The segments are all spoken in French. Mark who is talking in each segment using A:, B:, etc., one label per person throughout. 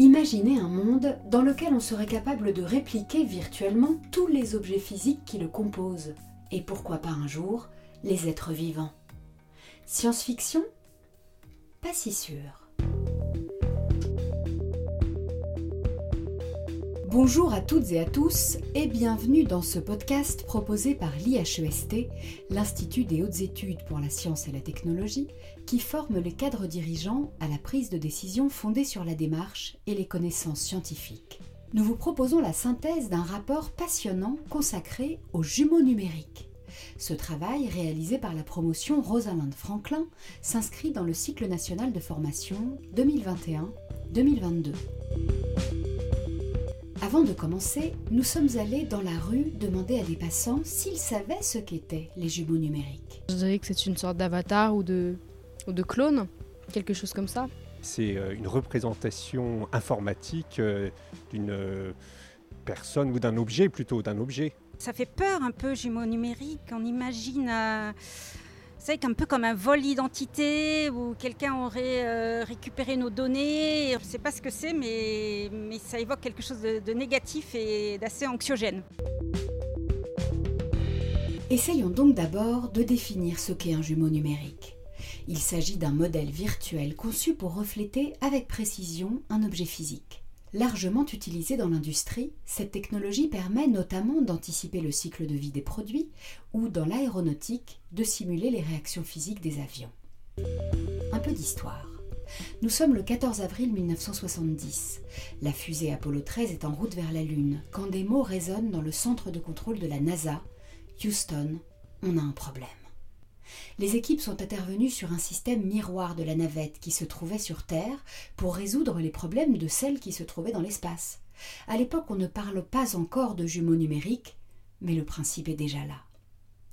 A: Imaginez un monde dans lequel on serait capable de répliquer virtuellement tous les objets physiques qui le composent, et pourquoi pas un jour les êtres vivants? Science-fiction? Pas si sûr. Bonjour à toutes et à tous et bienvenue dans ce podcast proposé par l'IHEST, l'Institut des hautes études pour la science et la technologie, qui forme les cadres dirigeants à la prise de décision fondée sur la démarche et les connaissances scientifiques. Nous vous proposons la synthèse d'un rapport passionnant consacré aux jumeaux numériques. Ce travail, réalisé par la promotion Rosalind Franklin, s'inscrit dans le cycle national de formation 2021-2022. Avant de commencer, nous sommes allés dans la rue demander à des passants s'ils savaient ce qu'étaient les jumeaux numériques.
B: Je dirais que c'est une sorte d'avatar ou de, ou de clone, quelque chose comme ça.
C: C'est euh, une représentation informatique euh, d'une euh, personne ou d'un objet plutôt, d'un objet.
D: Ça fait peur un peu, jumeaux numériques. On imagine c'est un peu comme un vol d'identité où quelqu'un aurait euh, récupéré nos données. Je ne sais pas ce que c'est, mais, mais ça évoque quelque chose de négatif et d'assez anxiogène.
A: Essayons donc d'abord de définir ce qu'est un jumeau numérique. Il s'agit d'un modèle virtuel conçu pour refléter avec précision un objet physique. Largement utilisée dans l'industrie, cette technologie permet notamment d'anticiper le cycle de vie des produits ou, dans l'aéronautique, de simuler les réactions physiques des avions. Un peu d'histoire. Nous sommes le 14 avril 1970. La fusée Apollo 13 est en route vers la Lune quand des mots résonnent dans le centre de contrôle de la NASA. Houston, on a un problème les équipes sont intervenues sur un système miroir de la navette qui se trouvait sur Terre pour résoudre les problèmes de celle qui se trouvait dans l'espace. À l'époque, on ne parle pas encore de jumeaux numériques, mais le principe est déjà là.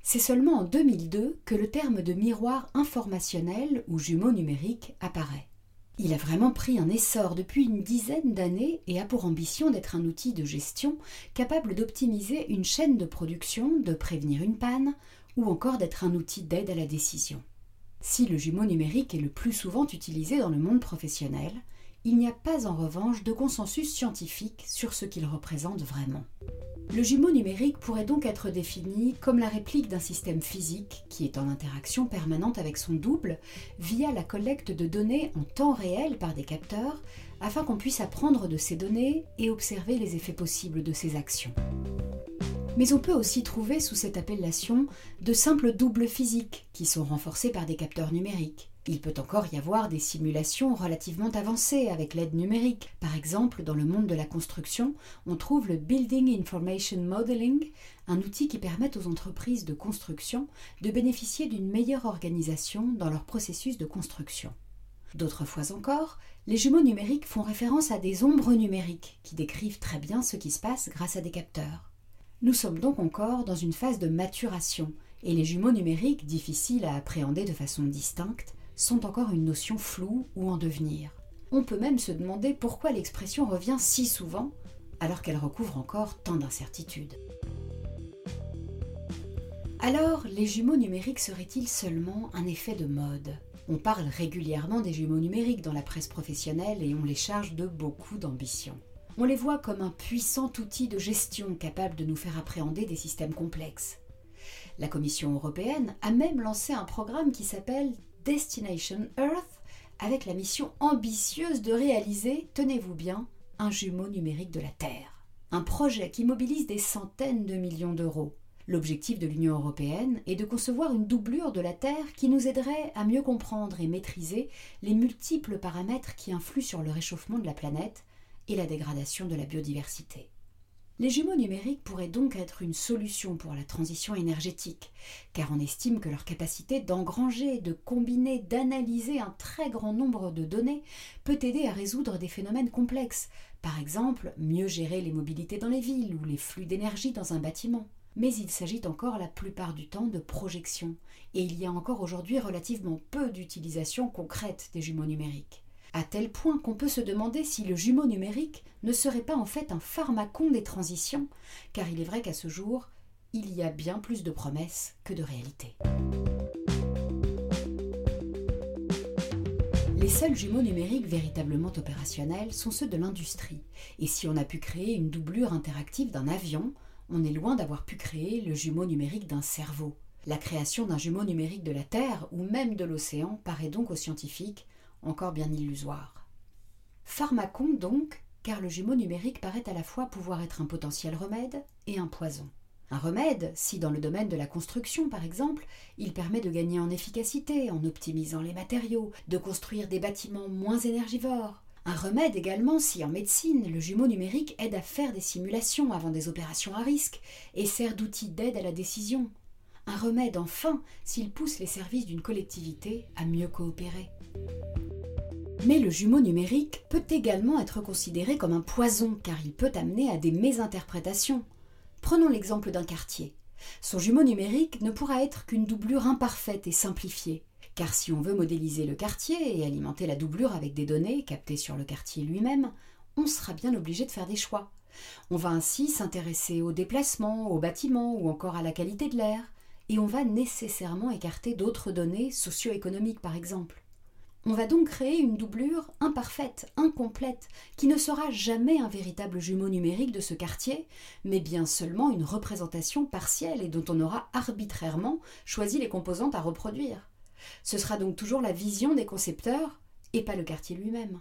A: C'est seulement en 2002 que le terme de miroir informationnel ou jumeau numérique apparaît. Il a vraiment pris un essor depuis une dizaine d'années et a pour ambition d'être un outil de gestion capable d'optimiser une chaîne de production, de prévenir une panne ou encore d'être un outil d'aide à la décision. Si le jumeau numérique est le plus souvent utilisé dans le monde professionnel, il n'y a pas en revanche de consensus scientifique sur ce qu'il représente vraiment. Le jumeau numérique pourrait donc être défini comme la réplique d'un système physique qui est en interaction permanente avec son double via la collecte de données en temps réel par des capteurs afin qu'on puisse apprendre de ces données et observer les effets possibles de ces actions mais on peut aussi trouver sous cette appellation de simples doubles physiques qui sont renforcés par des capteurs numériques. Il peut encore y avoir des simulations relativement avancées avec l'aide numérique. Par exemple, dans le monde de la construction, on trouve le Building Information Modeling, un outil qui permet aux entreprises de construction de bénéficier d'une meilleure organisation dans leur processus de construction. D'autres fois encore, les jumeaux numériques font référence à des ombres numériques qui décrivent très bien ce qui se passe grâce à des capteurs. Nous sommes donc encore dans une phase de maturation, et les jumeaux numériques, difficiles à appréhender de façon distincte, sont encore une notion floue ou en devenir. On peut même se demander pourquoi l'expression revient si souvent, alors qu'elle recouvre encore tant d'incertitudes. Alors, les jumeaux numériques seraient-ils seulement un effet de mode? On parle régulièrement des jumeaux numériques dans la presse professionnelle et on les charge de beaucoup d'ambition. On les voit comme un puissant outil de gestion capable de nous faire appréhender des systèmes complexes. La Commission européenne a même lancé un programme qui s'appelle Destination Earth avec la mission ambitieuse de réaliser, tenez-vous bien, un jumeau numérique de la Terre. Un projet qui mobilise des centaines de millions d'euros. L'objectif de l'Union européenne est de concevoir une doublure de la Terre qui nous aiderait à mieux comprendre et maîtriser les multiples paramètres qui influent sur le réchauffement de la planète et la dégradation de la biodiversité. Les jumeaux numériques pourraient donc être une solution pour la transition énergétique, car on estime que leur capacité d'engranger, de combiner, d'analyser un très grand nombre de données peut aider à résoudre des phénomènes complexes, par exemple mieux gérer les mobilités dans les villes ou les flux d'énergie dans un bâtiment. Mais il s'agit encore la plupart du temps de projection, et il y a encore aujourd'hui relativement peu d'utilisation concrète des jumeaux numériques à tel point qu'on peut se demander si le jumeau numérique ne serait pas en fait un pharmacon des transitions, car il est vrai qu'à ce jour, il y a bien plus de promesses que de réalités. Les seuls jumeaux numériques véritablement opérationnels sont ceux de l'industrie, et si on a pu créer une doublure interactive d'un avion, on est loin d'avoir pu créer le jumeau numérique d'un cerveau. La création d'un jumeau numérique de la Terre ou même de l'océan paraît donc aux scientifiques encore bien illusoire. Pharmacon donc, car le jumeau numérique paraît à la fois pouvoir être un potentiel remède et un poison. Un remède, si dans le domaine de la construction par exemple, il permet de gagner en efficacité en optimisant les matériaux, de construire des bâtiments moins énergivores. Un remède également si en médecine, le jumeau numérique aide à faire des simulations avant des opérations à risque et sert d'outil d'aide à la décision. Un remède enfin s'il pousse les services d'une collectivité à mieux coopérer. Mais le jumeau numérique peut également être considéré comme un poison car il peut amener à des mésinterprétations. Prenons l'exemple d'un quartier. Son jumeau numérique ne pourra être qu'une doublure imparfaite et simplifiée. Car si on veut modéliser le quartier et alimenter la doublure avec des données captées sur le quartier lui-même, on sera bien obligé de faire des choix. On va ainsi s'intéresser aux déplacements, aux bâtiments ou encore à la qualité de l'air, et on va nécessairement écarter d'autres données socio-économiques par exemple. On va donc créer une doublure imparfaite, incomplète, qui ne sera jamais un véritable jumeau numérique de ce quartier, mais bien seulement une représentation partielle et dont on aura arbitrairement choisi les composantes à reproduire. Ce sera donc toujours la vision des concepteurs et pas le quartier lui-même.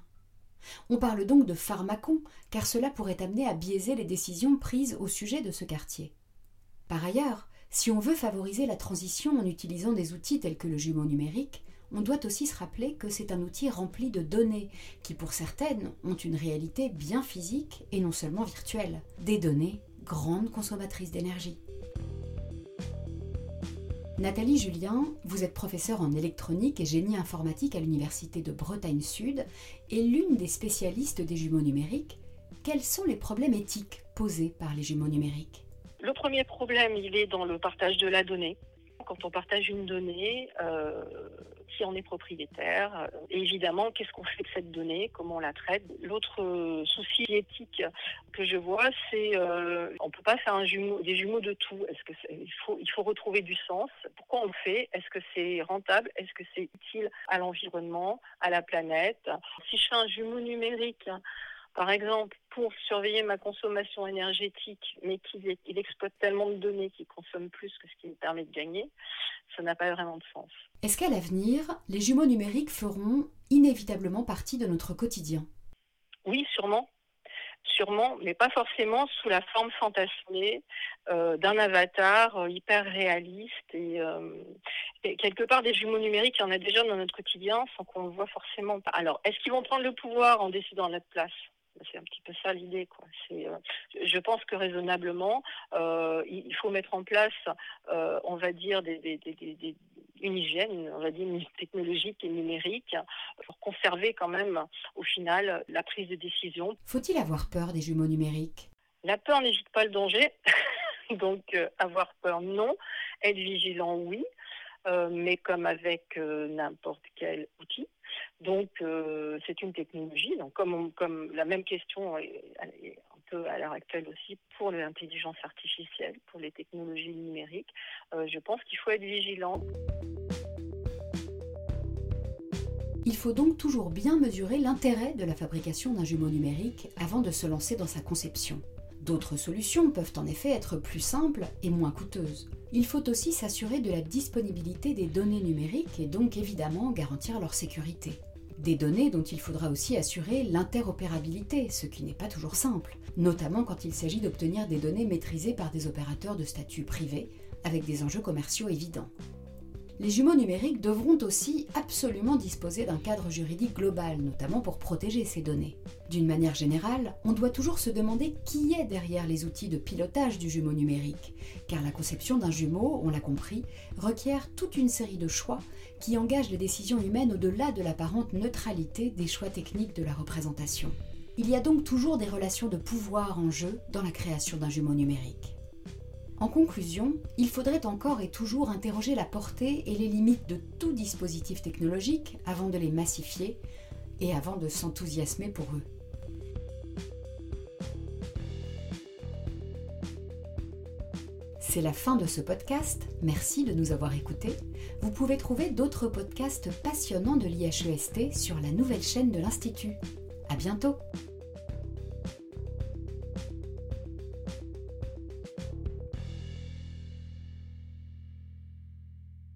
A: On parle donc de pharmacon, car cela pourrait amener à biaiser les décisions prises au sujet de ce quartier. Par ailleurs, si on veut favoriser la transition en utilisant des outils tels que le jumeau numérique, on doit aussi se rappeler que c'est un outil rempli de données, qui pour certaines ont une réalité bien physique et non seulement virtuelle. Des données grandes consommatrices d'énergie. Nathalie Julien, vous êtes professeure en électronique et génie informatique à l'Université de Bretagne Sud et l'une des spécialistes des jumeaux numériques. Quels sont les problèmes éthiques posés par les jumeaux numériques?
E: Le premier problème, il est dans le partage de la donnée. Quand on partage une donnée, euh, si on est propriétaire. Euh, évidemment, qu'est-ce qu'on fait de cette donnée Comment on la traite L'autre euh, souci éthique que je vois, c'est euh, on peut pas faire des jumeaux de tout. Il faut retrouver du sens? Pourquoi on le fait? Est-ce que c'est rentable? Est-ce que c'est utile à l'environnement, à la planète? Si je fais un jumeau numérique par exemple, pour surveiller ma consommation énergétique, mais qu'il exploite tellement de données qu'il consomme plus que ce qui me permet de gagner, ça n'a pas vraiment de sens.
A: Est-ce qu'à l'avenir, les jumeaux numériques feront inévitablement partie de notre quotidien?
E: Oui, sûrement. Sûrement, mais pas forcément sous la forme fantasmée euh, d'un avatar euh, hyper réaliste. Euh, et, quelque part, des jumeaux numériques, il y en a déjà dans notre quotidien sans qu'on le voit forcément. Alors, est-ce qu'ils vont prendre le pouvoir en décidant à notre place? C'est un petit peu ça l'idée. Quoi. Euh, je pense que raisonnablement, euh, il faut mettre en place, euh, on va dire, des, une hygiène, on va dire, technologique et numérique pour conserver quand même, au final, la prise de décision.
A: Faut-il avoir peur des jumeaux numériques?
E: La peur n'évite pas le danger. Donc, avoir peur, non. Être vigilant, oui. mais comme avec n'importe quel outil, donc euh, c'est une technologie. Donc comme, comme la même question est, un peu à l'heure actuelle aussi pour l'intelligence artificielle, pour les technologies numériques, euh, je pense qu'il faut être vigilant.
A: Il faut donc toujours bien mesurer l'intérêt de la fabrication d'un jumeau numérique avant de se lancer dans sa conception. D'autres solutions peuvent en effet être plus simples et moins coûteuses. Il faut aussi s'assurer de la disponibilité des données numériques et donc évidemment garantir leur sécurité. Des données dont il faudra aussi assurer l'interopérabilité, ce qui n'est pas toujours simple, notamment quand il s'agit d'obtenir des données maîtrisées par des opérateurs de statut privé, avec des enjeux commerciaux évidents les jumeaux numériques devront aussi absolument disposer d'un cadre juridique global, notamment pour protéger ces données. D'une manière générale, on doit toujours se demander qui est derrière les outils de pilotage du jumeau numérique, car la conception d'un jumeau, on l'a compris, requiert toute une série de choix qui engagent les décisions humaines au-delà de l'apparente neutralité des choix techniques de la représentation. Il y a donc toujours des relations de pouvoir en jeu dans la création d'un jumeau numérique. En conclusion, il faudrait encore et toujours interroger la portée et les limites de tout dispositif technologique avant de les massifier et avant de s'enthousiasmer pour eux. C'est la fin de ce podcast. Merci de nous avoir écoutés. Vous pouvez trouver d'autres podcasts passionnants de l'IHEST sur la nouvelle chaîne de l'Institut. À bientôt!